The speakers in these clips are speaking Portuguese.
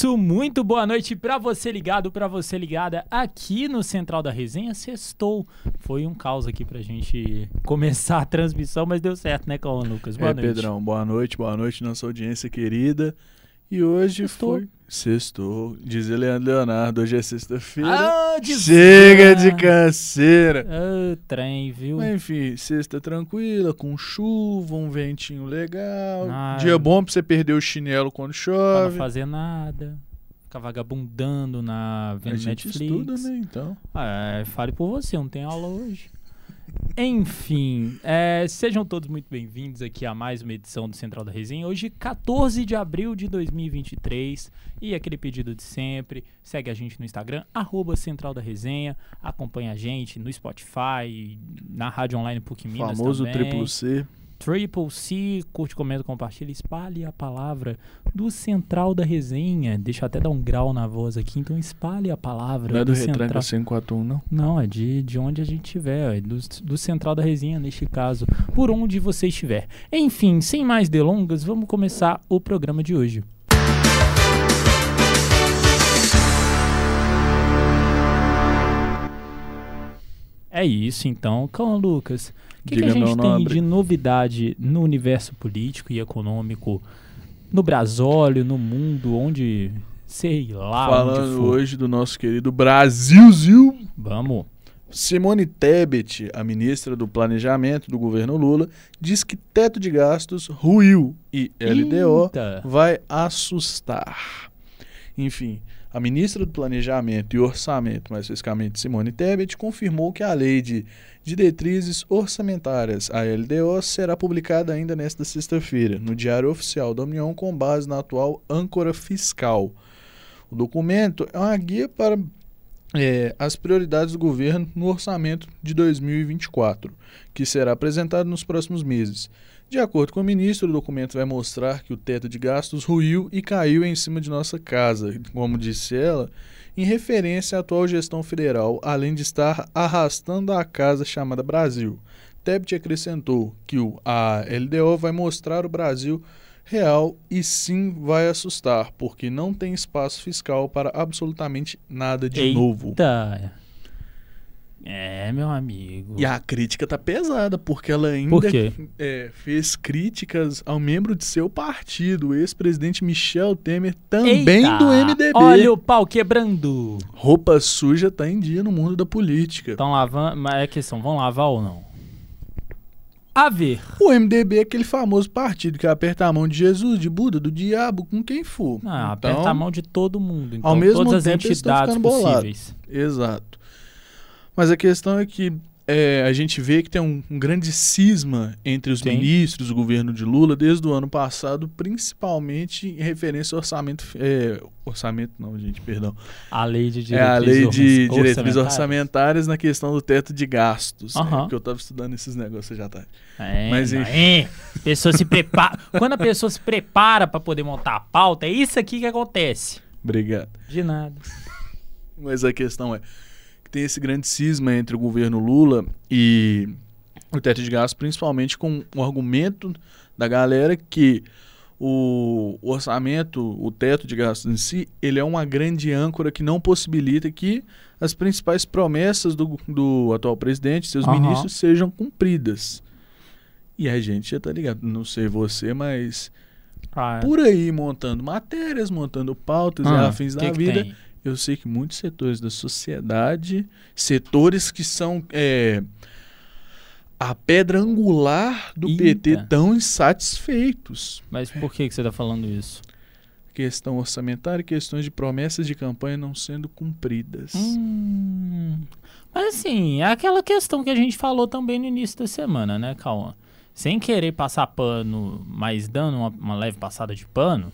isso, muito boa noite para você ligado, para você ligada aqui no Central da Resenha. Sextou. Foi um caos aqui pra gente começar a transmissão, mas deu certo, né, Calma Lucas? Boa é, noite. Pedrão, boa noite, boa noite, nossa audiência querida. E hoje Sextou. foi. Sextou. Diz Leandro Leonardo, hoje é sexta-feira. Ah, Chega de canseira. Ah, trem, viu? Mas enfim, sexta tranquila, com chuva, um ventinho legal. Ah. Dia bom pra você perder o chinelo quando Pra não chove. fazer nada. Ficar vagabundando na A vendo gente Netflix. estuda, né, então. Ah, é, fale por você, não tem aula hoje. Enfim, é, sejam todos muito bem-vindos aqui a mais uma edição do Central da Resenha. Hoje, 14 de abril de 2023. E aquele pedido de sempre, segue a gente no Instagram, arroba Central da Resenha. Acompanha a gente no Spotify, na Rádio Online PUC Minas Famoso também. triplo C. Triple C, curte, comenta, compartilha, espalhe a palavra do Central da Resenha. Deixa eu até dar um grau na voz aqui, então espalhe a palavra Não é do Central. Retranca 541, não? Não, é de, de onde a gente estiver, é do, do Central da Resenha, neste caso, por onde você estiver. Enfim, sem mais delongas, vamos começar o programa de hoje. É isso, então. Calma, Lucas. O que, que a gente tem de novidade no universo político e econômico, no Brasólio, no mundo, onde, sei lá, Falando hoje do nosso querido Brasilzil. Vamos. Simone Tebet, a ministra do Planejamento do governo Lula, diz que teto de gastos ruiu e LDO Eita. vai assustar. Enfim, a ministra do Planejamento e Orçamento, mais especificamente Simone Tebet, confirmou que a lei de diretrizes orçamentárias, a LDO, será publicada ainda nesta sexta-feira, no Diário Oficial da União, com base na atual âncora fiscal. O documento é uma guia para é, as prioridades do governo no orçamento de 2024, que será apresentado nos próximos meses. De acordo com o ministro, o documento vai mostrar que o teto de gastos ruiu e caiu em cima de nossa casa, como disse ela, em referência à atual gestão federal, além de estar arrastando a casa chamada Brasil. Tebet acrescentou que o, a LDO vai mostrar o Brasil real e sim vai assustar, porque não tem espaço fiscal para absolutamente nada de Eita. novo. É, meu amigo. E a crítica tá pesada, porque ela ainda Por é, fez críticas ao membro de seu partido, o ex-presidente Michel Temer, também Eita, do MDB. Olha o pau quebrando. Roupa suja tá em dia no mundo da política. Estão lavando. Mas é questão, vão lavar ou não? A ver. O MDB é aquele famoso partido que aperta a mão de Jesus, de Buda, do diabo, com quem for. Não, Então, aperta a mão de todo mundo. Então, ao mesmo todas as tempo, estão entidades possíveis. Exato. Mas a questão é que é, a gente vê que tem um, um grande cisma entre os Tem. ministros do governo de Lula desde o ano passado, principalmente em referência ao orçamento. é, orçamento não, gente, perdão. A lei de É a diretrizes lei de orçamentárias. diretrizes orçamentárias na questão do teto de gastos. Aham. porque eu estava estudando esses negócios já tá. É, Mas enfim. é. Pessoa se prepara. Quando a pessoa se prepara pra poder montar a pauta, é isso aqui que acontece. Obrigado. De nada. Mas a questão é que tem esse grande cisma entre o governo Lula e o teto de gastos, principalmente com o argumento da galera que o orçamento, o teto de gastos em si, ele é uma grande âncora que não possibilita que as principais promessas do, do atual presidente, seus Aham. ministros, sejam cumpridas. E a gente já tá ligado, não sei você, mas Ah, por aí montando matérias, montando pautas e ah, afins que da que vida, tem? Eu sei que muitos setores da sociedade, setores que são é, a pedra angular do Eita. PT, tão insatisfeitos. Mas por que, que você tá falando isso? Questão orçamentária e questões de promessas de campanha não sendo cumpridas. Hum, mas assim, é aquela questão que a gente falou também no início da semana, né, Cauã? Sem querer passar pano, mas dando uma, uma leve passada de pano,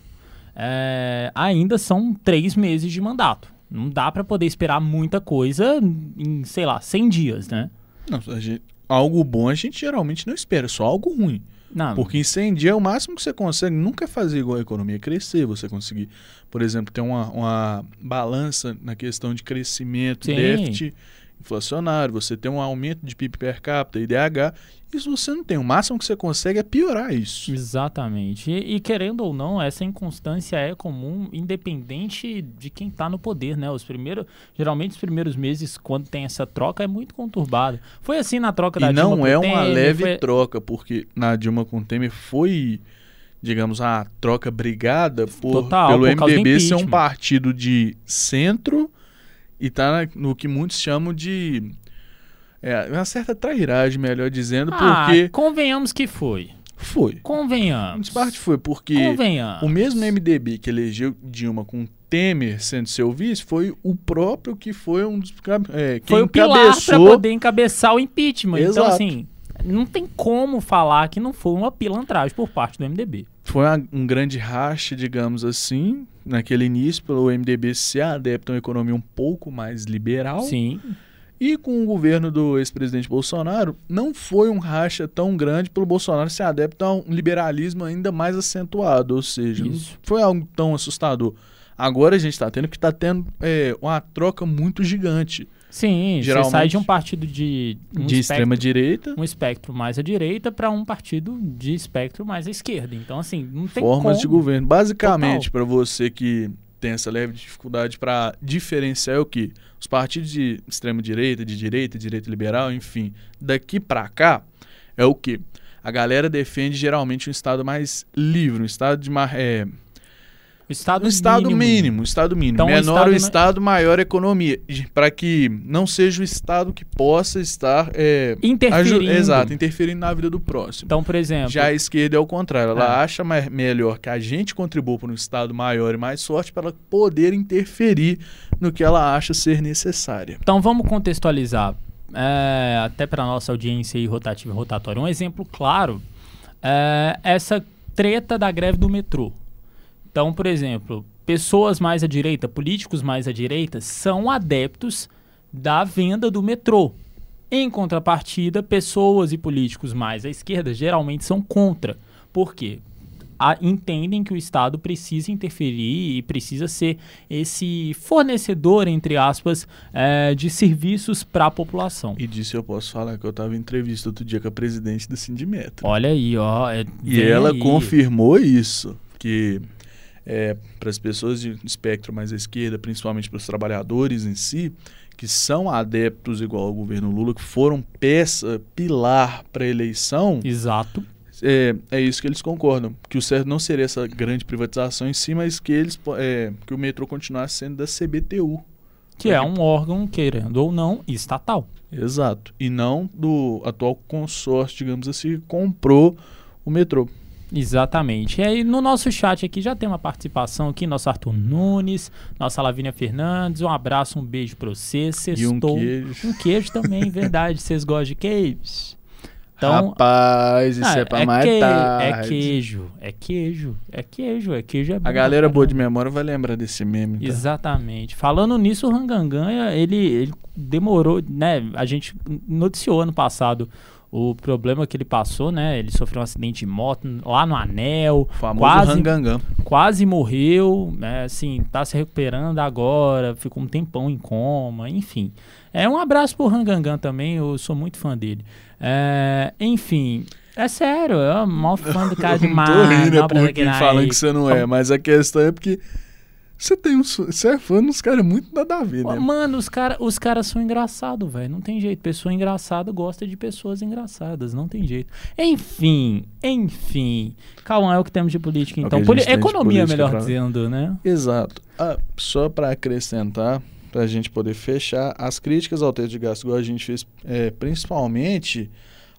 é, ainda são três meses de mandato. Não dá pra poder esperar muita coisa em, sei lá, 100 dias, né? Não, gente- algo bom a gente geralmente não espera, só algo ruim. Não, Porque em 100 dias é o máximo que você consegue. Nunca é fazer igual a economia crescer. Você conseguir, por exemplo, ter uma, uma balança na questão de crescimento, Sim. déficit inflacionário, você tem um aumento de PIB per capita, IDH, isso você não tem. O máximo que você consegue é piorar isso. Exatamente. E, e querendo ou não, essa inconstância é comum, independente de quem está no poder, né? Os primeiros, geralmente os primeiros meses, quando tem essa troca, é muito conturbado. Foi assim na troca da e Dilma não é uma Temer, leve foi... troca, porque na Dilma com Temer foi, digamos, a troca brigada por, Total, pelo por MDB ser um partido de centro e tá no que muitos chamam de é, uma certa trairagem, melhor dizendo, Ah, porque convenhamos que foi. foi. Em Convenhamos. parte foi porque o mesmo MDB que elegeu Dilma com Temer sendo seu vice foi o próprio que foi um dos é, Foi o pilar para poder encabeçar o impeachment. Então, Exato. assim, não tem como falar que não foi uma pilantragem por parte do MDB. Foi uma- um grande racha, digamos assim, naquele início, pelo MDB ser adepto a uma economia um pouco mais liberal. Sim. E com o governo do ex-presidente Bolsonaro, não foi um racha tão grande pelo Bolsonaro ser adepto a um liberalismo ainda mais acentuado. Ou seja, não Isso. foi algo tão assustador. Agora a gente está tendo que está tendo é, uma troca muito gigante Sim, Geralmente- você sai de um partido de. Um de espectro- extrema direita, um espectro mais à direita para um partido de espectro mais à esquerda. Então, assim, não tem formas como. de governo. Basicamente, para você que tem essa leve dificuldade para diferenciar é o que os partidos de extrema direita, de direita, direita liberal, enfim, daqui para cá é o que a galera defende geralmente um estado mais livre, um estado de ma- é, O Estado, um estado mínimo. mínimo, estado mínimo, Então, o menor estado o não- estado, maior a economia, para que não seja o estado que possa estar é, Interferindo. exato, interferindo na vida do próximo. Então, por exemplo. Já a esquerda é o contrário. Ela É. acha mais, melhor que a gente contribua para um Estado maior e mais forte para ela poder interferir no que ela acha ser necessária. Então vamos contextualizar, é, até para nossa audiência aí rotativa e rotatória. Um exemplo claro é essa treta da greve do metrô. Então, por exemplo, pessoas mais à direita, políticos mais à direita, são adeptos da venda do metrô. Em contrapartida, pessoas e políticos mais à esquerda geralmente são contra. Por quê? A- entendem que o Estado precisa interferir e precisa ser esse fornecedor, entre aspas, eh, de serviços para a população. E disso eu posso falar que eu estava em entrevista outro dia com a presidente do Sindimetro. Olha aí, ó. é- E ela aí. confirmou isso, que é, para as pessoas de espectro mais à esquerda, principalmente para os trabalhadores em si, que são adeptos igual ao governo Lula, que foram peça, pilar para a eleição, Exato. é, é isso que eles concordam. Que o certo não seria essa grande privatização em si, mas que eles é, que o metrô continuasse sendo da CBTU. Que é um órgão, querendo ou não, estatal. Exato. E não do atual consórcio, digamos assim, que comprou o metrô. Exatamente. E aí no nosso chat aqui já tem uma participação aqui, nosso Arthur Nunes, nossa Lavínia Fernandes. Um abraço, um beijo pra você. E um Sextou. queijo. Um queijo também, verdade. Vocês gostam de queijos? Então, Rapaz, isso ah, é pra mais que- tarde. É queijo, é queijo, é queijo, é queijo. É bom A galera pra boa de memória vai lembrar desse meme. Tá? Exatamente. Falando nisso, o Ranganganha, ele, ele demorou, né? A gente noticiou ano passado o problema que ele passou, né? Ele sofreu um acidente de moto lá no Anel, O famoso quase, Rangangan. quase morreu, né? Assim, tá se recuperando agora, ficou um tempão em coma, enfim. É um abraço pro Rangangan também, eu sou muito fã dele. É, enfim, é sério, eu sou maior fã do cara Eu não demais. tô rindo, é porque falam aí. que você não é, mas a questão é porque você tem um, você é fã dos caras muito nada a ver, né? Mano, os caras os cara são engraçados, velho. Não tem jeito. Pessoa engraçada gosta de pessoas engraçadas. Não tem jeito. Enfim, enfim. Calma, é o que temos de política, É então. a Poli- economia, política melhor pra- dizendo, né? Exato. Ah, só para acrescentar, para a gente poder fechar, as críticas ao teto de gasto, igual a gente fez, é, principalmente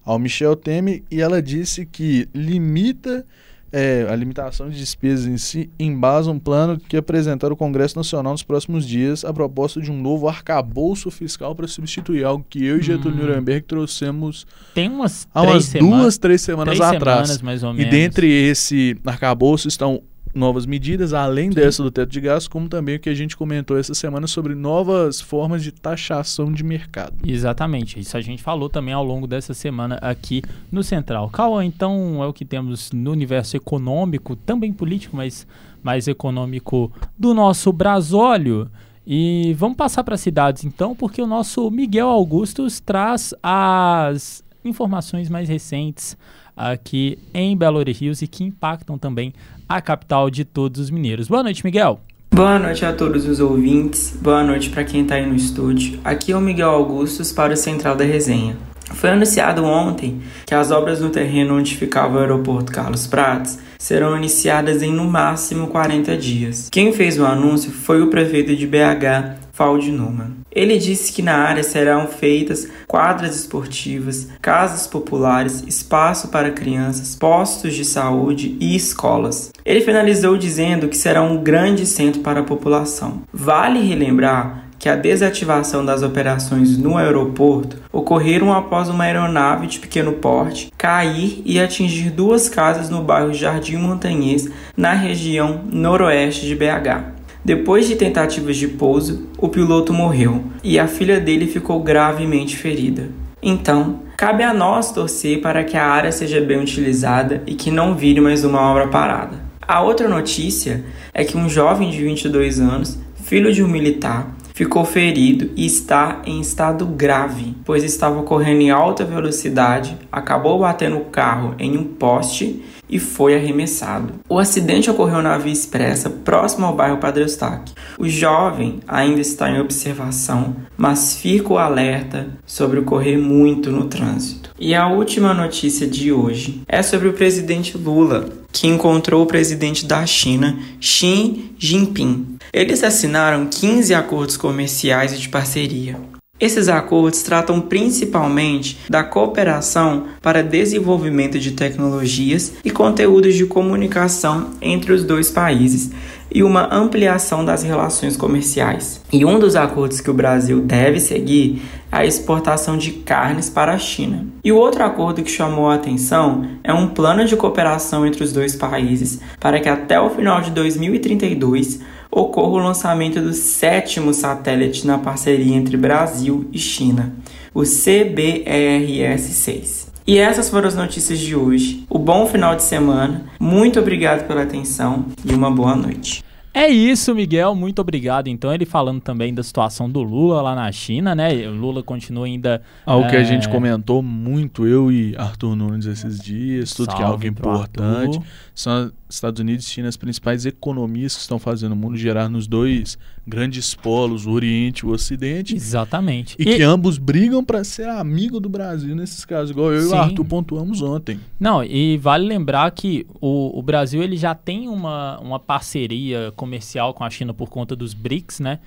ao Michel Temer, e ela disse que limita é, a limitação de despesas em si embasa um plano que apresentar o Congresso Nacional nos próximos dias a proposta de um novo arcabouço fiscal para substituir algo que eu e Getúlio Hum. Nuremberg trouxemos Tem umas há umas semanas. duas, três semanas três atrás. semanas, mais ou E menos. dentre esse arcabouço estão novas medidas, além dessa do teto de gastos, como também o que a gente comentou essa semana sobre novas formas de taxação de mercado. Exatamente, isso a gente falou também ao longo dessa semana aqui no Central. Cauã, então é o que temos no universo econômico, também político, mas mais econômico do nosso Brasólio. E vamos passar para as cidades então, porque o nosso Miguel Augustus traz as informações mais recentes aqui em Belo Horizonte e que impactam também a capital de todos os mineiros. Boa noite, Miguel. Boa noite a todos os ouvintes, boa noite para quem está aí no estúdio. Aqui é o Miguel Augustus para o Central da Resenha. Foi anunciado ontem que as obras no terreno onde ficava o aeroporto Carlos Prates serão iniciadas em no máximo 40 dias. Quem fez o anúncio foi o prefeito de BH, Faldi Numan. Ele disse que na área serão feitas quadras esportivas, casas populares, espaço para crianças, postos de saúde e escolas. Ele finalizou dizendo que será um grande centro para a população. Vale relembrar que a desativação das operações no aeroporto ocorreram após uma aeronave de pequeno porte cair e atingir duas casas no bairro Jardim Montanhês, na região noroeste de BH. Depois de tentativas de pouso, o piloto morreu e a filha dele ficou gravemente ferida. Então, cabe a nós torcer para que a área seja bem utilizada e que não vire mais uma obra parada. A outra notícia é que um jovem de 22 anos, filho de um militar, ficou ferido e está em estado grave, pois estava correndo em alta velocidade, acabou batendo o carro em um poste e foi arremessado. O acidente ocorreu na Via Expressa, próximo ao bairro Padre Eustáquio. O jovem ainda está em observação, mas fica o alerta sobre ocorrer muito no trânsito. E a última notícia de hoje é sobre o presidente Lula, que encontrou o presidente da China, Xi Jinping. Eles assinaram 15 acordos comerciais e de parceria. Esses acordos tratam principalmente da cooperação para desenvolvimento de tecnologias e conteúdos de comunicação entre os dois países e uma ampliação das relações comerciais. E um dos acordos que o Brasil deve seguir é a exportação de carnes para a China. E o outro acordo que chamou a atenção é um plano de cooperação entre os dois países para que até o final de 2032 ocorra o lançamento do sétimo satélite na parceria entre Brasil e China, o CBRS-6. E essas foram as notícias de hoje. O bom final de semana. Muito obrigado pela atenção e uma boa noite. É isso, Miguel. Muito obrigado. Então, ele falando também da situação do Lula lá na China, né? O Lula continua ainda. Algo é... que a gente comentou muito, eu e Arthur Nunes esses dias, tudo Salve que é algo importante. Arthur. São Estados Unidos e China as principais economias que estão fazendo o mundo gerar nos dois grandes polos, o Oriente e o Ocidente. Exatamente. E, e... que ambos brigam para ser amigo do Brasil nesses casos, igual eu Sim. e o Arthur pontuamos ontem. Não, e vale lembrar que o, o Brasil ele já tem uma, uma parceria comercial com a China por conta dos BRICS, né?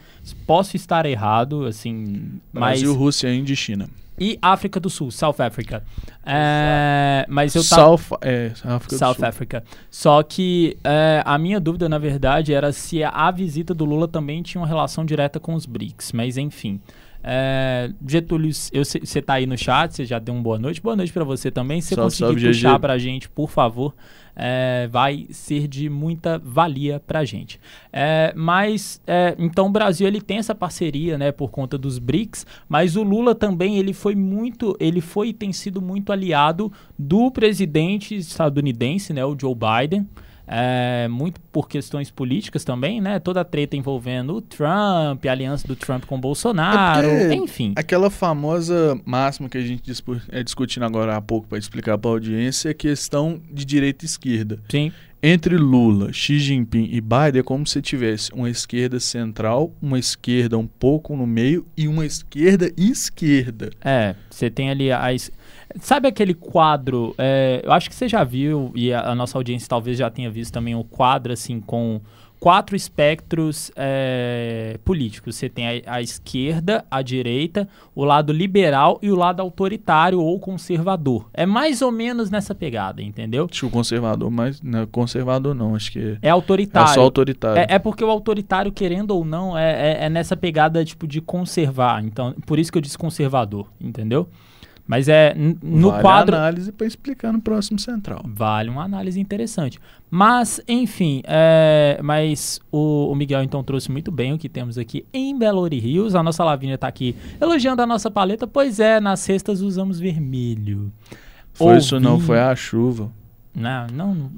Posso estar errado, assim, Brasil, mas... Rússia, Índia e China e África do Sul, South Africa. É, mas eu tava... South, é, África South Sul. Africa. Só que é, a minha dúvida, na verdade, era se a visita do Lula também tinha uma relação direta com os BRICS. Mas, enfim. É, Getúlio, você está aí no chat, você já deu uma boa noite. Boa noite para você também. Se você conseguir puxar para a gente, por favor é, vai ser de muita valia para a gente. É, mas, é, então o Brasil ele tem essa parceria, né, por conta dos BRICS, mas o Lula também ele foi muito, ele foi e tem sido muito aliado do presidente estadunidense, né, o Joe Biden é, muito por questões políticas também, né? Toda a treta envolvendo o Trump, a aliança do Trump com o Bolsonaro, é enfim. Aquela famosa máxima que a gente é discutindo agora há pouco para explicar para a audiência é questão de direita e esquerda. Sim. Entre Lula, Xi Jinping e Biden é como se tivesse uma esquerda central, uma esquerda um pouco no meio e uma esquerda esquerda. É, você tem ali a, Sabe aquele quadro? É, eu acho que você já viu, e a, a, nossa audiência talvez já tenha visto também o quadro assim com quatro espectros é, políticos. Você tem a, a, esquerda, a direita, o lado liberal e o lado autoritário ou conservador. É mais ou menos nessa pegada, entendeu? Acho que o conservador, mas não é conservador não, acho que é autoritário. É só autoritário. É, é porque o autoritário, querendo ou não, é, é, é nessa pegada tipo de conservar. Então, por isso que eu disse conservador, entendeu? Mas é no vale quadro. análise para explicar no próximo central. Vale uma análise interessante. Mas, enfim, é, mas o, o, Miguel então trouxe muito bem o que temos aqui em Belo Horizonte. A nossa Lavínia está aqui elogiando a nossa paleta. Pois é, nas cestas usamos vermelho. Foi Ouvi... isso não, foi a chuva. Não, não.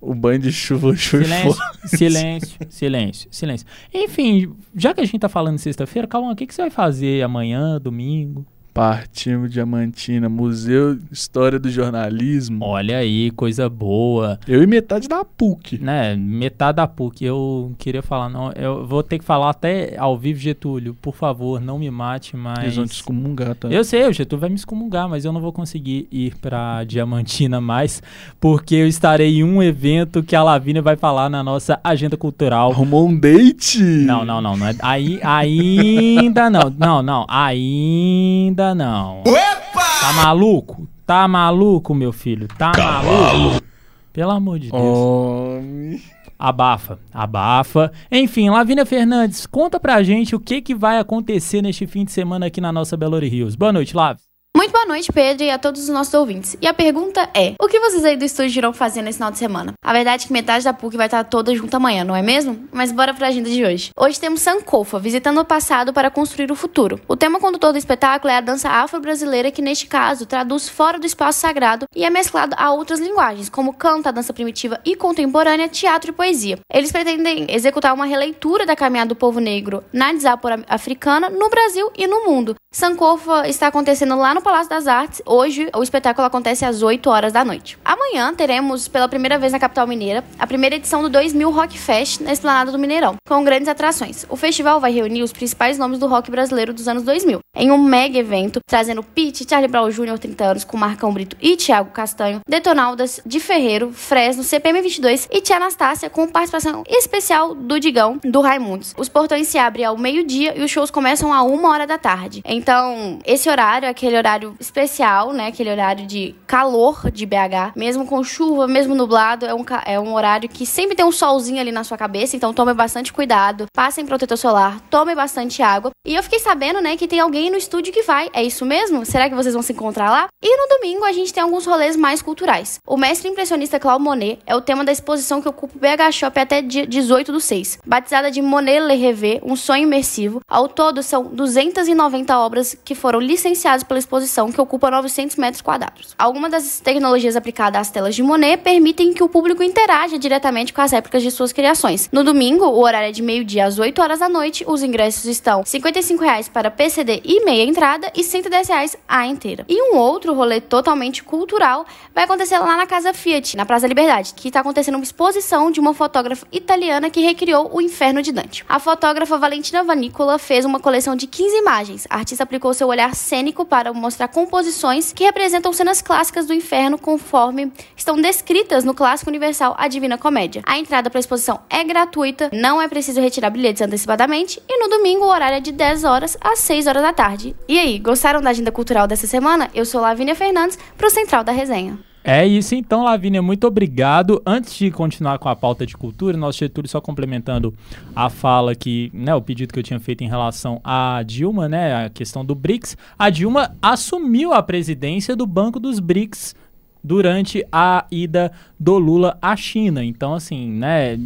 O banho de chuva foi Silêncio, silêncio, silêncio, silêncio. Enfim, já que a gente tá falando sexta-feira, calma, o que, que você vai fazer amanhã, domingo? Partimos Diamantina, Museu História do Jornalismo. Olha aí, coisa boa. Eu e metade da PUC. Né, metade da PUC. Eu queria falar, não, eu vou ter que falar até ao vivo, Getúlio. Por favor, não me mate, mas. Eles vão te excomungar, tá? Eu sei, o Getúlio vai me excomungar, mas eu não vou conseguir ir pra Diamantina mais, porque eu estarei em um evento que a Lavínia vai falar na nossa agenda cultural. Arrumou um date? Não, não, não, não é, aí, ainda não, não, não, ainda não. Tá maluco? Tá maluco, meu filho? Tá maluco? Pelo amor de Deus. Homem. Abafa, abafa. Enfim, Lavínia Fernandes, conta pra gente o que, que vai acontecer neste fim de semana aqui na nossa Belo Rios. Boa noite, Lav. Muito boa noite, Pedro, e a todos os nossos ouvintes. E a pergunta é: o que vocês aí do estúdio irão fazer nesse final de semana? A verdade é que metade da PUC vai estar toda junto amanhã, não é mesmo? Mas bora pra agenda de hoje. Hoje temos Sankofa, visitando o passado para construir o futuro. O tema condutor do espetáculo é a dança afro-brasileira, que neste caso traduz fora do espaço sagrado e é mesclado a outras linguagens, como canto, a dança primitiva e contemporânea, teatro e poesia. Eles pretendem executar uma releitura da caminhada do povo negro na diáspora africana no Brasil e no mundo. Sankofa está acontecendo lá no Palácio das Artes. Hoje, o espetáculo acontece às 8 horas da noite. Amanhã teremos, pela primeira vez na capital mineira, a primeira edição do 2000 Rock Fest na Esplanada do Mineirão, com grandes atrações. O festival vai reunir os principais nomes do rock brasileiro dos anos 2000, em um mega evento, trazendo Pete, Charlie Brown Jr., 30 anos, com Marcão Brito e Thiago Castanho, Detonaldas, de Ferreiro, Fresno, CPM 22 e Tia Anastácia, com participação especial do Digão, do Raimundos. Os portões se abrem ao meio-dia e os shows começam a uma hora da tarde. Então, esse horário é aquele horário especial, né? Aquele horário de calor de BH, mesmo com chuva, mesmo nublado, é um, é um horário que sempre tem um solzinho ali na sua cabeça, então tome bastante cuidado, passem protetor solar, tome bastante água. E eu fiquei sabendo, né, que tem alguém no estúdio que vai. É isso mesmo? Será que vocês vão se encontrar lá? E no domingo a gente tem alguns rolês mais culturais. O mestre impressionista Claude Monet é o tema da exposição que ocupa o BH Shop até dia 18 do 6. Batizada de Monet Le Rêve, um sonho imersivo, ao todo são 290 obras que foram licenciadas pela exposição, que ocupa 900 metros quadrados. Algumas das tecnologias aplicadas às telas de Monet permitem que o público interaja diretamente com as réplicas de suas criações. No domingo, o horário é de meio-dia às 8 horas da noite, os ingressos estão 55 reais para PCD e meia entrada e 110 reais a inteira. E um outro rolê totalmente cultural vai acontecer lá na Casa Fiat, na Praça Liberdade, que está acontecendo uma exposição de uma fotógrafa italiana que recriou o Inferno de Dante. A fotógrafa Valentina Vanicola fez uma coleção de 15 imagens. A artista aplicou seu olhar cênico para mostrar composições que representam cenas clássicas do inferno conforme estão descritas no clássico universal A Divina Comédia. A entrada para a exposição é gratuita, não é preciso retirar bilhetes antecipadamente e no domingo o horário é de 10 horas às 6 horas da tarde. E aí, gostaram da agenda cultural dessa semana? Eu sou Lavínia Fernandes para o Central da Resenha. É isso então, Lavínia, muito obrigado. Antes de continuar com a pauta de cultura, nosso Getúlio só complementando a fala que, né, o pedido que eu tinha feito em relação à Dilma, né, a questão do BRICS. A Dilma assumiu a presidência do Banco dos BRICS durante a ida do Lula à China. Então, assim, né,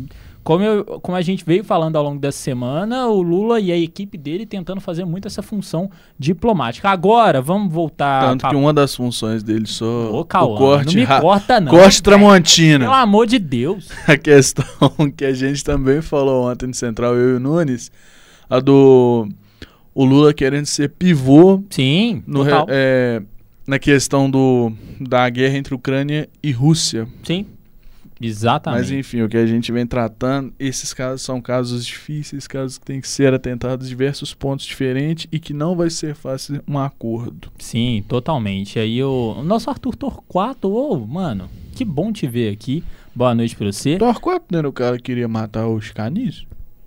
como, eu, como a gente veio falando ao longo dessa semana, o Lula e a equipe dele tentando fazer muito essa função diplomática. Agora, vamos voltar. Tanto pra... que uma das funções dele só. Ô, Cauã, o corte não me corta, não. Corte Tramontina. Pelo amor de Deus. A questão que a gente também falou ontem no Central, eu e o Nunes, a do. O Lula querendo ser pivô Sim, no, total. é, na questão do, da guerra entre Ucrânia e Rússia. Sim. Exatamente. Mas enfim, o que a gente vem tratando, esses casos são casos difíceis, casos que têm que ser atentados de diversos pontos diferentes e que não vai ser fácil um acordo. Sim, totalmente. Aí o, o nosso Arthur Torquato, ô, mano, que bom te ver aqui. Boa noite pra você. Torquato não era o cara que queria matar os canis?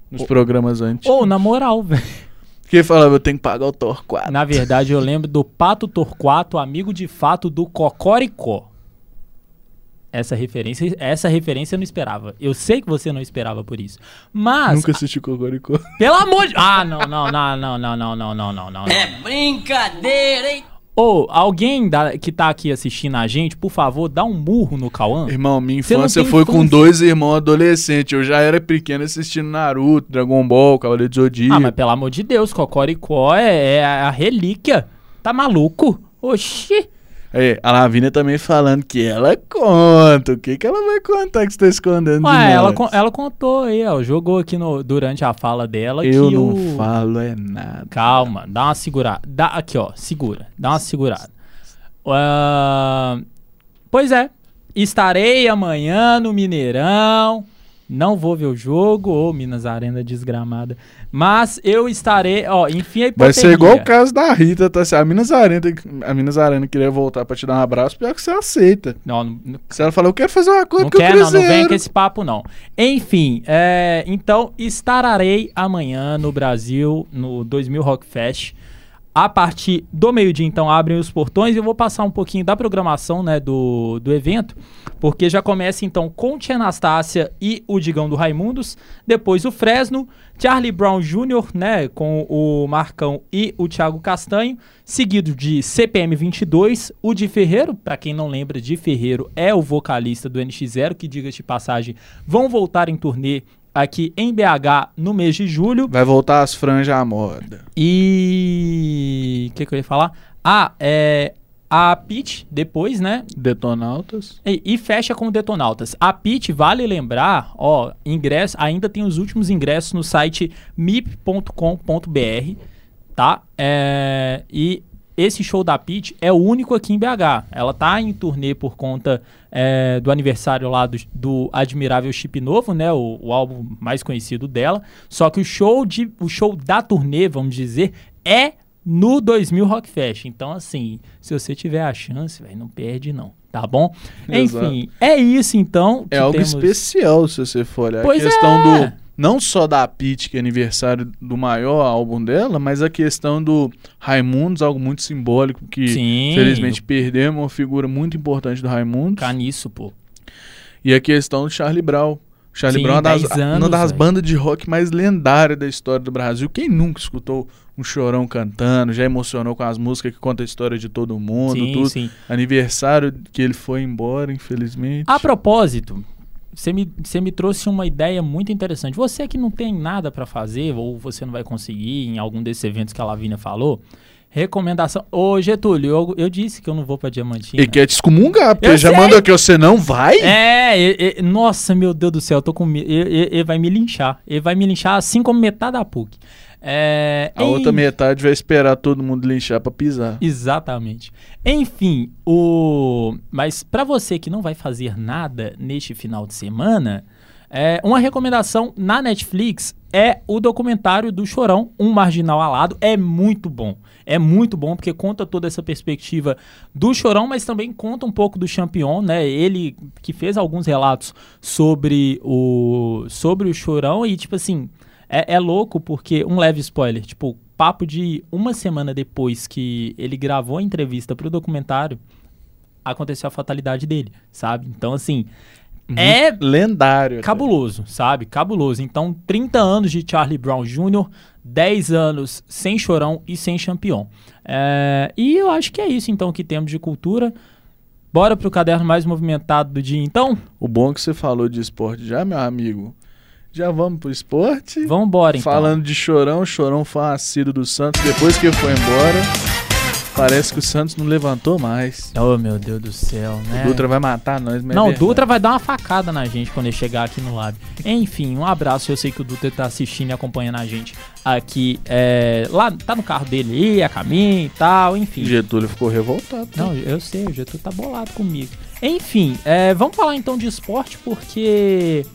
Nos Ô. programas antes. Ou, na moral, velho. Que falava, eu tenho que pagar o Torquato. Na verdade, eu lembro do Pato Torquato, amigo de fato do Cocoricó. Essa referência, essa referência eu não esperava. Eu sei que você não esperava por isso. Mas, Nunca assisti Cocoricó. pelo amor de... Ah, não, não, não, não, não, não, não, não, não, não. É brincadeira, hein? Ô, alguém da- que tá aqui assistindo a gente, por favor, dá um murro no Cauã. Irmão, minha infância foi com infância. dois irmãos adolescentes. Eu já era pequeno assistindo Naruto, Dragon Ball, Cavaleiro do Zodíaco. Ah, mas pelo amor de Deus, Cocoricó é, é a relíquia. Tá maluco? Oxi. É, a Lavínia também falando que ela conta. O que, que ela vai contar que você tá escondendo de Ué, ela, ela contou aí, ó. Jogou aqui no, durante a fala dela Eu que não o... falo é nada. Calma, dá uma segurada. Dá, aqui, ó, segura. Dá uma segurada. Ah, pois é, estarei amanhã no Mineirão. Não vou ver o jogo, ô Minas Arena desgramada. Mas eu estarei, ó, enfim, a Vai hipotermia. ser igual o caso da Rita, tá? Se a Minas Arena, a Minas Arena queria voltar pra te dar um abraço, pior que você aceita. Não, não, Se ela falar, eu quero fazer uma coisa não o quer, não, não Cruzeiro. vem com esse papo, não. Enfim, é, então estarei amanhã no Brasil, no 2000 Rock Fest. A partir do meio-dia, então, abrem os portões. Eu vou passar um pouquinho da programação né, do, do evento, porque já começa, então, com Tia Anastácia e o Digão do Raimundos. Depois o Fresno, Charlie Brown Jr., né, com o Marcão e o Thiago Castanho. Seguido de CPM 22, o de Ferreiro. Para quem não lembra, de Ferreiro é o vocalista do NX0, que, diga de passagem, vão voltar em turnê aqui em BH no mês de julho. Vai voltar as franjas à moda. E. O que, que eu ia falar? Ah, é. A Pit, depois, né? Detonautas. E, e fecha com Detonautas. A Pit, vale lembrar, ó, ingresso, ainda tem os últimos ingressos no site mip.com.br, tá? É, e esse show da Pit é o único aqui em BH. Ela tá em turnê por conta é, do aniversário lá do, do Admirável Chip Novo, né? O, o álbum mais conhecido dela. Só que o show, de, o show da turnê, vamos dizer, é no 2000 Rock Fest. Então, assim, se você tiver a chance, velho, não perde não, tá bom? Exato. Enfim, é isso então. É algo temos- especial, se você for olhar. Pois a questão é. do. Não só da Pitty, que é aniversário do maior álbum dela, mas a questão do Raimundos, algo muito simbólico, que Sim, felizmente perdemos uma figura muito importante do Raimundos. ficar nisso, pô. E a questão do Charlie Brown. Charlie Sim, Brown é uma das, 10 anos, uma das bandas de rock mais lendárias da história do Brasil. Quem nunca escutou um chorão cantando, já emocionou com as músicas que contam a história de todo mundo, Sim, tudo. sim. Aniversário que ele foi embora, infelizmente. A propósito, você me, você me trouxe uma ideia muito interessante. Você que não tem nada pra fazer, ou você não vai conseguir em algum desses eventos que a Lavínia falou, recomendação. Ô, Getúlio, eu, eu disse que eu não vou pra Diamantina. Ele quer te excomungar, porque Eu já sei. mandou que você não vai? É, e- e- nossa, meu Deus do céu, eu tô com medo. Ele, vai me linchar. Ele vai me linchar assim como metade da PUC. É, A outra em- metade vai esperar todo mundo linchar pra pisar. Exatamente. Enfim, o mas para você que não vai fazer nada neste final de semana, é, uma recomendação na Netflix é o documentário do Chorão, Um Marginal Alado. É muito bom. É muito bom porque conta toda essa perspectiva do Chorão, mas também conta um pouco do Champion, né? Ele que fez alguns relatos sobre o sobre o Chorão e tipo assim, é, é louco porque um leve spoiler, tipo, papo de uma semana depois que ele gravou a entrevista pro documentário, aconteceu a fatalidade dele, sabe? Então assim, é lendário. até. cabuloso, sabe? Cabuloso. Então, 30 anos de Charlie Brown Jr., 10 anos sem Chorão e sem Champion. É, e eu acho que é isso, então, que temos de cultura. Bora pro caderno mais movimentado do dia, então? O bom é que você falou de esporte já, meu amigo. Já vamos pro esporte? Vambora, então. Falando de Chorão, Chorão foi uma assíduo do Santos. Depois que ele foi embora, parece que o Santos não levantou mais. Oh, meu Deus do céu, né? O Dutra vai matar nós, mas é Não, o verdade. Dutra vai dar uma facada na gente quando ele chegar aqui no lab. Enfim, um abraço. Eu sei que o Dutra tá assistindo e acompanhando a gente aqui. é, lá, tá no carro dele aí, a caminho e tal, enfim. Getúlio ficou revoltado. né? Não, eu sei, o Getúlio tá bolado comigo. Enfim, é, vamos falar então de esporte, porque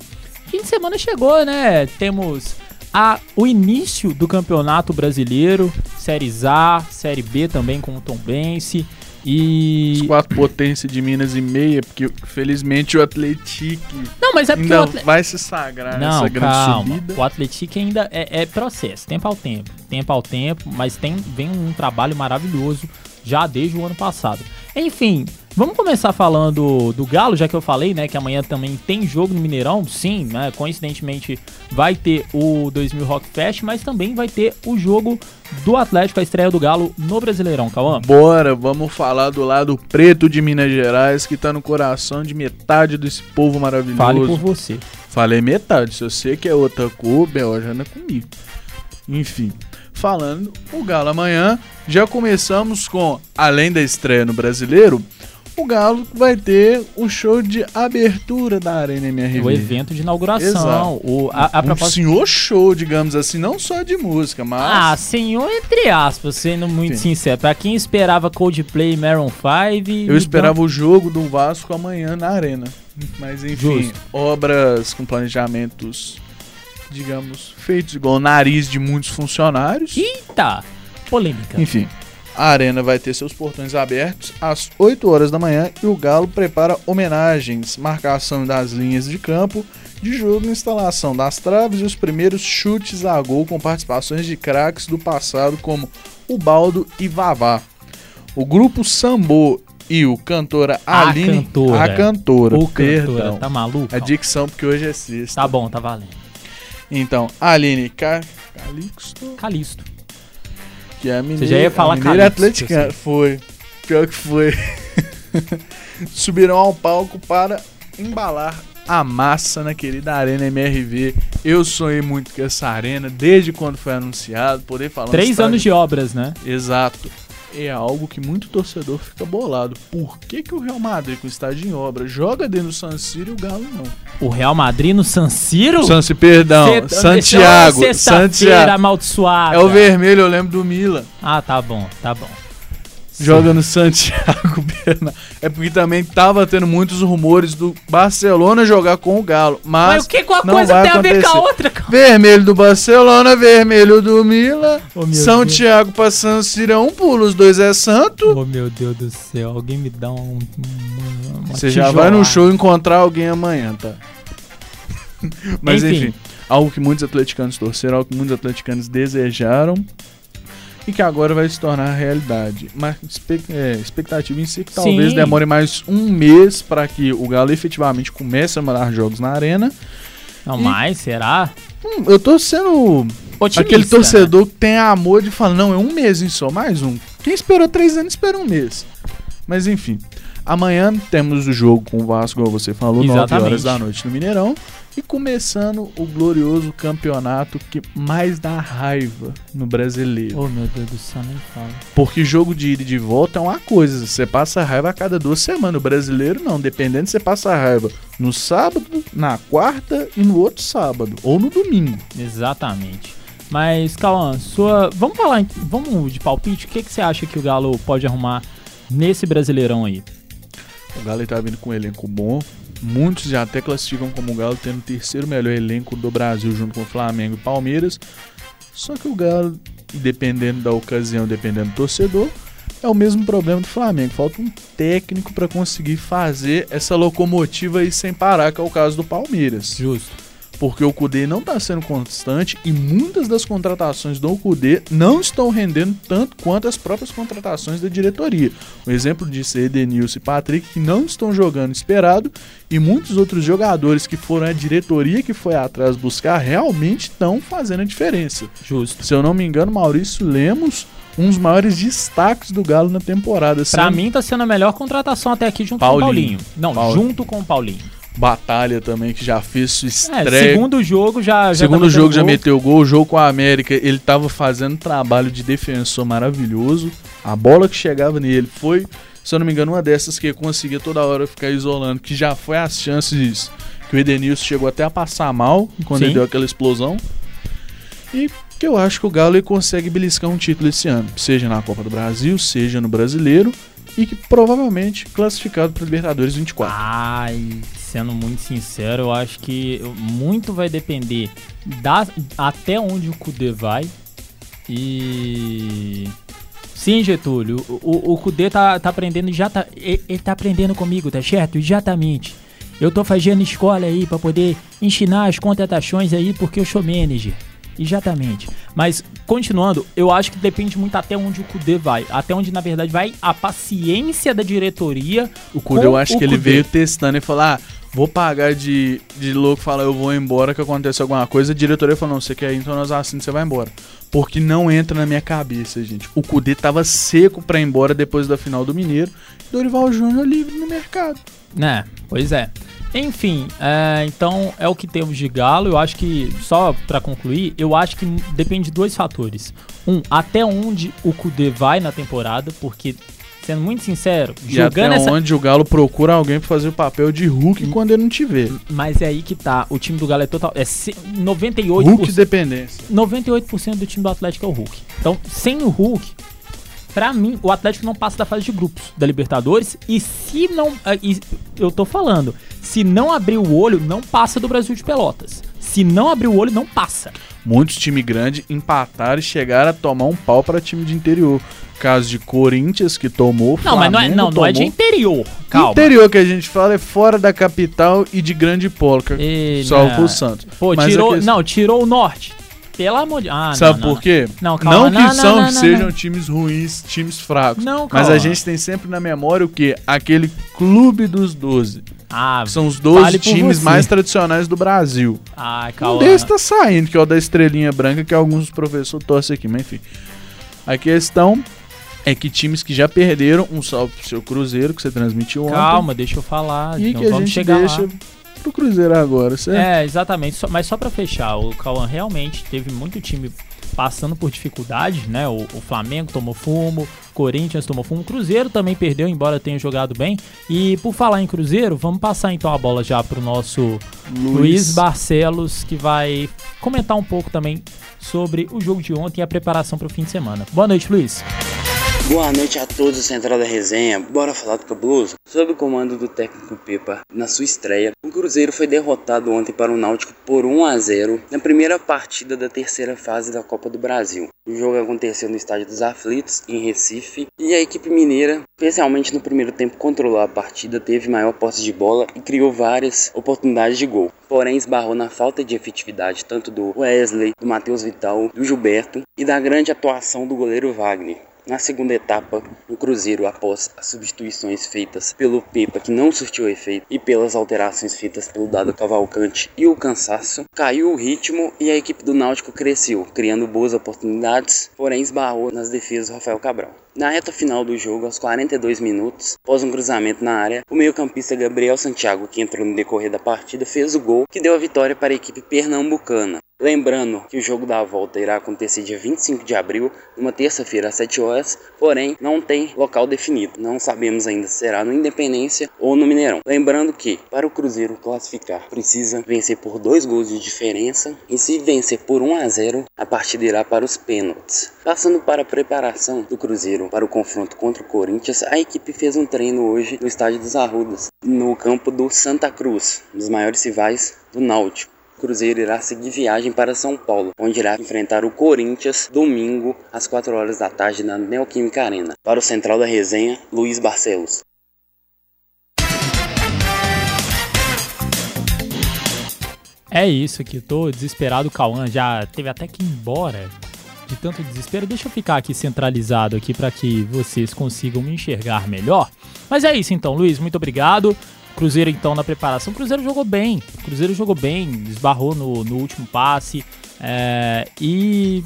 fim de semana chegou, né? Temos a, o início do Campeonato Brasileiro, Séries A, Série B também com o Tom Bense. E. quatro potências de Minas e meia, porque felizmente o Atlético Não, mas é porque ainda vai se sagrar Não, nessa grande calma. subida. O Atlético ainda é, é processo, tempo ao tempo. Tempo ao tempo, mas tem, vem um trabalho maravilhoso já desde o ano passado. Enfim, vamos começar falando do Galo, já que eu falei, né, que amanhã também tem jogo no Mineirão. Sim, né, coincidentemente vai ter o 2000 Rock Fest, mas também vai ter o jogo do Atlético, a estreia do Galo no Brasileirão, Cauã. Bora, vamos falar do lado preto de Minas Gerais, que tá no coração de metade desse povo maravilhoso. Fale por você. Falei metade, se você quer outra cor, Bel, já não é comigo. Enfim, falando o Galo amanhã. Já começamos com, além da estreia no Brasileiro, o Galo vai ter o show de abertura da Arena MRV. O evento de inauguração. Exato. O, a, a um senhor show, digamos assim, não só de música, mas... Ah, senhor, entre aspas, sendo muito sincero. Pra quem esperava Coldplay Maroon 5... Eu esperava o jogo do Vasco amanhã na Arena. Mas enfim, Justo. obras com planejamentos, digamos, feitos igual o nariz de muitos funcionários. Eita! Polêmica. Enfim, a Arena vai ter seus portões abertos às 8 horas da manhã e o Galo prepara homenagens, marcação das linhas de campo, de jogo, instalação das traves e os primeiros chutes a gol com participações de craques do passado como o Baldo e Vavá. O grupo Sambô e o cantora A Aline, cantora. a cantora, Ô, cantora, perdão. tá maluco? A dicção porque hoje é sexta. Tá bom, tá valendo. Então, Aline Ca... Calixto, Calisto. que é a mineira, já ia falar Calixto, atleticana. eu sei. Foi. Pior que foi. Subirão ao palco para embalar a massa na querida Arena MRV. Eu sonhei muito com essa arena desde quando foi anunciado, poder falar. Três anos de obras, né? Exato. É algo que muito torcedor fica bolado. Por que, que o Real Madrid, com estádio em obra, joga dentro do San Siro e o Galo não? O Real Madrid no San Siro? San Siro, perdão. Cê- Santiago. Sexta-feira Santiago. amaldiçoada. É o vermelho, eu lembro do Milan. Ah, tá bom, tá bom. Joga no Santiago Bernabéu. É porque também tava tendo muitos rumores do Barcelona jogar com o Galo. Mas, Mas o que uma não coisa vai tem a ver com a acontecer. outra? cara? Vermelho do Barcelona, vermelho do Milan. Oh, meu Santiago pra San Siro é um pulo, os dois é santo. Oh, meu Deus do céu. Alguém me dá um... uma- uma Você já vai no show encontrar alguém amanhã, tá? Mas Enfim. enfim. algo que muitos atleticanos torceram, algo que muitos atleticanos desejaram e que agora vai se tornar realidade. Mas é, expectativa em si que talvez Sim. demore mais um mês para que o Galo efetivamente comece a mandar jogos na arena. Não, E- mais, será? Hum, eu tô sendo Otimista, aquele né? torcedor que tem amor de falar, não, é um mês em só, mais um. Quem esperou três anos, espera um mês. Mas enfim, amanhã temos o jogo com o Vasco, como você falou, 9 Exatamente. horas da noite no Mineirão. E começando o glorioso campeonato que mais dá raiva no brasileiro. Oh, meu Deus do céu, nem fala. Porque jogo de ida e de volta é uma coisa, você passa raiva a cada duas semanas. O brasileiro não, dependendo, você passa raiva no sábado, na quarta e no outro sábado. Ou no domingo. Exatamente. Mas, Cauã, sua. Vamos falar. Vamos de palpite. O que, que você acha que o Galo pode arrumar nesse brasileirão aí? O Galo tá vindo com um elenco bom. Muitos já até classificam como o Galo tendo o terceiro melhor elenco do Brasil junto com o Flamengo e Palmeiras. Só que o Galo, dependendo da ocasião, dependendo do torcedor, é o mesmo problema do Flamengo. Falta um técnico para conseguir fazer essa locomotiva aí sem parar, que é o caso do Palmeiras. Justo. Porque o Kudê não está sendo constante e muitas das contratações do Kudê não estão rendendo tanto quanto as próprias contratações da diretoria. Um exemplo disso é Edenilson e Patrick, que não estão jogando esperado, e muitos outros jogadores que foram a diretoria que foi atrás buscar realmente estão fazendo a diferença. Justo. Se eu não me engano, Maurício Lemos, um dos maiores destaques do Galo na temporada. Pra sendo mim tá sendo a melhor contratação até aqui junto Paulinho. com o Paulinho. Não, junto com o Paulinho. Batalha também, que já fez sua É, estreia. segundo jogo já. já Segundo tá jogo já gol. meteu gol, o jogo com a América, ele tava fazendo um trabalho de defensor maravilhoso. A bola que chegava nele foi, se eu não me engano, uma dessas que conseguia toda hora ficar isolando, que já foi as chances que o Edenilson chegou até a passar mal quando Sim. ele deu aquela explosão. E que eu acho que o Galo consegue beliscar um título esse ano, seja na Copa do Brasil, seja no Brasileiro, e que provavelmente classificado para Libertadores 24. Ai, sendo muito sincero, eu acho que muito vai depender da, até onde o Kudê vai. E. Sim, Getúlio, o, o, Kudê tá, tá aprendendo já tá. Ele, tá aprendendo comigo, tá certo? Exatamente. Eu tô fazendo escola aí pra poder ensinar as contratações aí porque eu sou manager. Exatamente. Mas, continuando, eu acho que depende muito até onde o Kudê vai. Até onde, na verdade, vai a paciência da diretoria. O Kudê, eu acho que ele veio testando e falou: ah, vou pagar de, de louco, falar eu vou embora que acontece alguma coisa. A diretoria falou: não, você quer ir, então nós assinamos, você vai embora. Porque não entra na minha cabeça, gente. O Kudê tava seco pra ir embora depois da final do Mineiro. Dorival Júnior livre no mercado. Né, pois é. Enfim, é, então é o que temos de Galo. Eu acho que, só pra concluir, eu acho que depende de dois fatores. Um, até onde o Kudê vai na temporada, porque, sendo muito sincero, E jogando até essa. onde o Galo procura alguém pra fazer o papel de Hulk quando ele não te vê. Mas é aí que tá. O time do Galo é total. É se- 98%. Hulk dependência. 98% do time do Atlético é o Hulk. Então, sem o Hulk, pra mim, o Atlético não passa da fase de grupos da Libertadores. E se não. ah, e eu tô falando, se não abrir o olho, não passa do Brasil de Pelotas. Se não abrir o olho, não passa. Muitos times grandes empataram e chegaram a tomar um pau pra time de interior. Caso de Corinthians, que tomou. Não, mas não é, Flamengo não, não é de interior. Calma. Interior que a gente fala é fora da capital e de grande polca. E, Só pro Santos. Pô, Mas tirou. questão- Não, tirou o norte. Pelo amor de. Ah, Sabe não, não, por quê? Não, calma, Não não, que não, são, não, não, sejam não. times ruins, times fracos. Não, Mas calma. a gente tem sempre na memória o quê? Aquele clube dos 12. Ah, são os 12 Fale por times mais tradicionais do Brasil. ah Um calma. desses tá saindo, que é o da estrelinha branca, que alguns professores torcem aqui, mas enfim. A questão é que times que já perderam, um salve pro seu Cruzeiro, que você transmitiu ontem. Calma, deixa eu falar. E que a vamos gente chegar deixa lá. Pro Cruzeiro agora, certo? É, exatamente. Mas só pra fechar, o Cauã realmente teve muito time passando por dificuldades, né? O, o Flamengo tomou fumo, Corinthians tomou fumo, o Cruzeiro também perdeu, embora tenha jogado bem. E por falar em Cruzeiro, vamos passar então a bola já pro nosso Luiz, Barcelos, que vai comentar um pouco também sobre o jogo de ontem e a preparação para o fim de semana. Boa noite, Luiz. Boa noite a todos do Central da Resenha. Bora falar do Cabuloso? Sob o comando do técnico Pepa, na sua estreia, o Cruzeiro foi derrotado ontem para o Náutico por 1 a 0 na primeira partida da terceira fase da Copa do Brasil. O jogo aconteceu no Estádio dos Aflitos, em Recife, e a equipe mineira, especialmente no primeiro tempo, controlou a partida, teve maior posse de bola e criou várias oportunidades de gol. Porém, esbarrou na falta de efetividade tanto do Wesley, do Matheus Vital, do Gilberto e da grande atuação do goleiro Wagner. Na segunda etapa, o Cruzeiro, após as substituições feitas pelo Pepa, que não surtiu efeito, e pelas alterações feitas pelo Dado Cavalcante e o cansaço, caiu o ritmo e a equipe do Náutico cresceu, criando boas oportunidades, porém esbarrou nas defesas do Rafael Cabral. Na reta final do jogo, aos 42 minutos, após um cruzamento na área, o meio-campista Gabriel Santiago, que entrou no decorrer da partida, fez o gol que deu a vitória para a equipe pernambucana. Lembrando que o jogo da volta irá acontecer dia 25 de abril, numa terça-feira às 7 horas, porém não tem local definido. Não sabemos ainda se será no Independência ou no Mineirão. Lembrando que, para o Cruzeiro classificar, precisa vencer por dois gols de diferença, e se vencer por 1 a 0, a partida irá para os pênaltis. Passando para a preparação do Cruzeiro para o confronto contra o Corinthians, a equipe fez um treino hoje no estádio dos Arrudas, no campo do Santa Cruz, um dos maiores rivais do Náutico. Cruzeiro irá seguir viagem para São Paulo, onde irá enfrentar o Corinthians domingo às 4 horas da tarde na Neoquímica Arena. Para o Central da Resenha, Luiz Barcelos. É isso aqui, tô desesperado. Cauã já teve até que ir embora de tanto desespero. Deixa eu ficar aqui centralizado aqui para que vocês consigam me enxergar melhor. Mas é isso então, Luiz, muito obrigado. Cruzeiro então na preparação. Cruzeiro jogou bem. Cruzeiro jogou bem, esbarrou no, no último passe é, e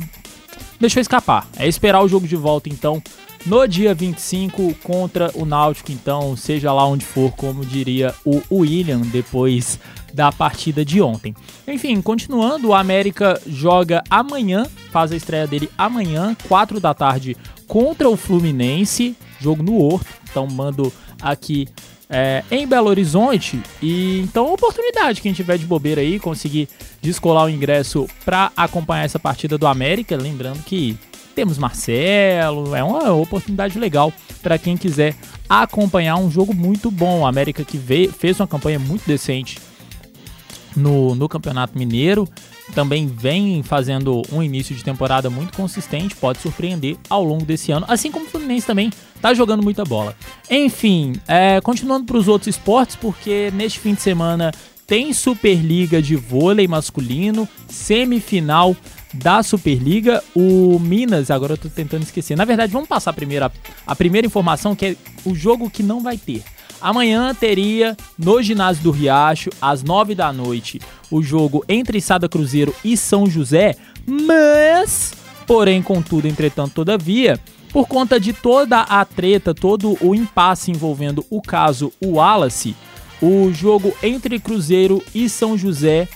deixou escapar. É esperar o jogo de volta então no dia 25 contra o Náutico, então, seja lá onde for, como diria o William depois da partida de ontem. Enfim, continuando, o América joga amanhã, faz a estreia dele amanhã, 4 da tarde, contra o Fluminense, jogo no Horto. Então, mando aqui é, em Belo Horizonte. E então, oportunidade, quem tiver de bobeira aí, conseguir descolar o ingresso para acompanhar essa partida do América. Lembrando que temos Marcelo, é uma oportunidade legal para quem quiser acompanhar um jogo muito bom. O América que veio, fez uma campanha muito decente no, no Campeonato Mineiro, também vem fazendo um início de temporada muito consistente, pode surpreender ao longo desse ano, assim como o Fluminense também tá jogando muita bola. Enfim, é, continuando para os outros esportes, porque neste fim de semana tem Superliga de vôlei masculino, semifinal da Superliga, o Minas, agora eu tô tentando esquecer. Na verdade, vamos passar a primeira, a primeira informação, que é o jogo que não vai ter. Amanhã teria no ginásio do Riacho, às 9 da noite, o jogo entre Sada Cruzeiro e São José, mas, porém, contudo, entretanto, todavia, por conta de toda a treta, todo o impasse envolvendo o caso Wallace, o jogo entre Cruzeiro e São José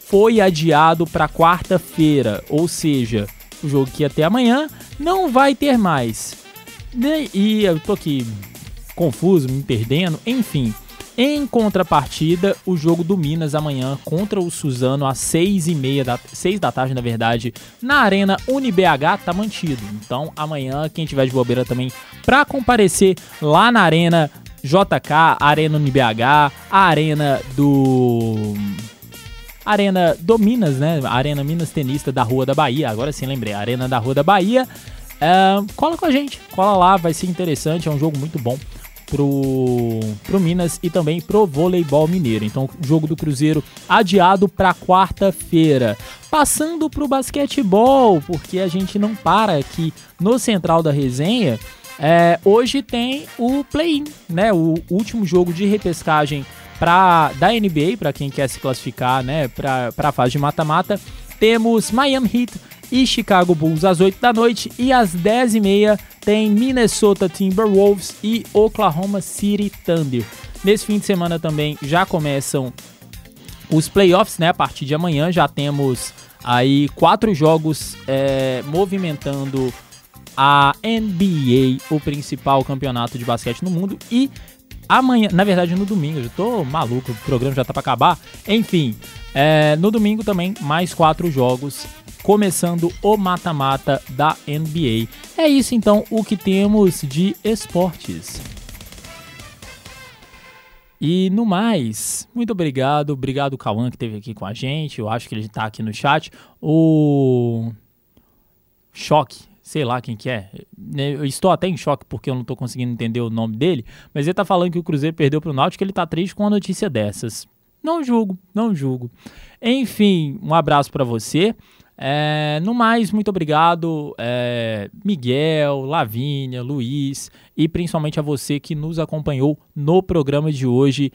foi adiado para quarta-feira, ou seja, o jogo que ia ter amanhã não vai ter mais. E eu tô aqui confuso, me perdendo, enfim. Em contrapartida, o jogo do Minas amanhã contra o Suzano às 6 e meia da, 6 da tarde, na verdade, na Arena UniBH tá mantido. Então amanhã, quem tiver de bobeira também para comparecer lá na Arena JK, Arena UniBH, a Arena do Arena do Minas, né? Arena Minas Tenista da Rua da Bahia. Agora sim lembrei, Arena da Rua da Bahia. Uh, cola com a gente, cola lá, vai ser interessante, é um jogo muito bom pro, pro Minas e também pro voleibol mineiro. Então, jogo do Cruzeiro adiado para quarta-feira. Passando pro basquetebol, porque a gente não para aqui no Central da Resenha. É, hoje tem o play-in, né? O último jogo de repescagem pra, da NBA, para quem quer se classificar, né? Para a fase de mata-mata. Temos Miami Heat e Chicago Bulls às 8 da noite e às 10 e meia tem Minnesota Timberwolves e Oklahoma City Thunder. Nesse fim de semana também já começam os playoffs, né? A partir de amanhã já temos aí quatro jogos é, movimentando a NBA, o principal campeonato de basquete no mundo e amanhã, na verdade no domingo, eu tô maluco, o programa já tá para acabar. Enfim, é, no domingo também mais quatro jogos começando o mata-mata da NBA. É isso então o que temos de esportes. E no mais, muito obrigado. Obrigado, Cauã, que esteve aqui com a gente. Eu acho que ele está aqui no chat. O Choque, sei lá quem que é. Eu estou até em choque porque eu não estou conseguindo entender o nome dele. Mas ele está falando que o Cruzeiro perdeu para o Náutico. Ele está triste com uma notícia dessas. Não julgo, não julgo. Enfim, um abraço para você. É, no mais, muito obrigado, é, Miguel, Lavínia, Luiz e principalmente a você que nos acompanhou no programa de hoje.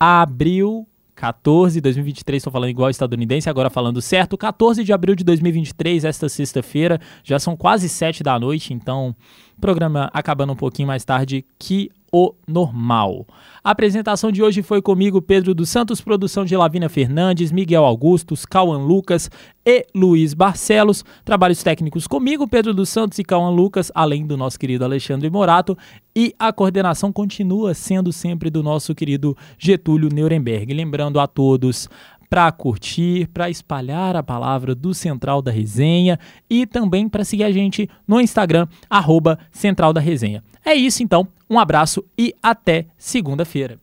Abril 14 de 2023, estou falando igual estadunidense, agora falando certo. 14 de abril de 2023, esta sexta-feira, já são quase 7 da noite, então programa acabando um pouquinho mais tarde que o normal. A apresentação de hoje foi comigo, Pedro dos Santos, produção de Lavínia Fernandes, Miguel Augustos, Cauan Lucas e Luiz Barcelos. Trabalhos técnicos comigo, Pedro dos Santos e Cauan Lucas, além do nosso querido Alexandre Morato. E a coordenação continua sendo sempre do nosso querido Getúlio Nuremberg. Lembrando a todos para curtir, para espalhar a palavra do Central da Resenha e também para seguir a gente no Instagram, arroba Central da Resenha. É isso então, um abraço e até segunda-feira.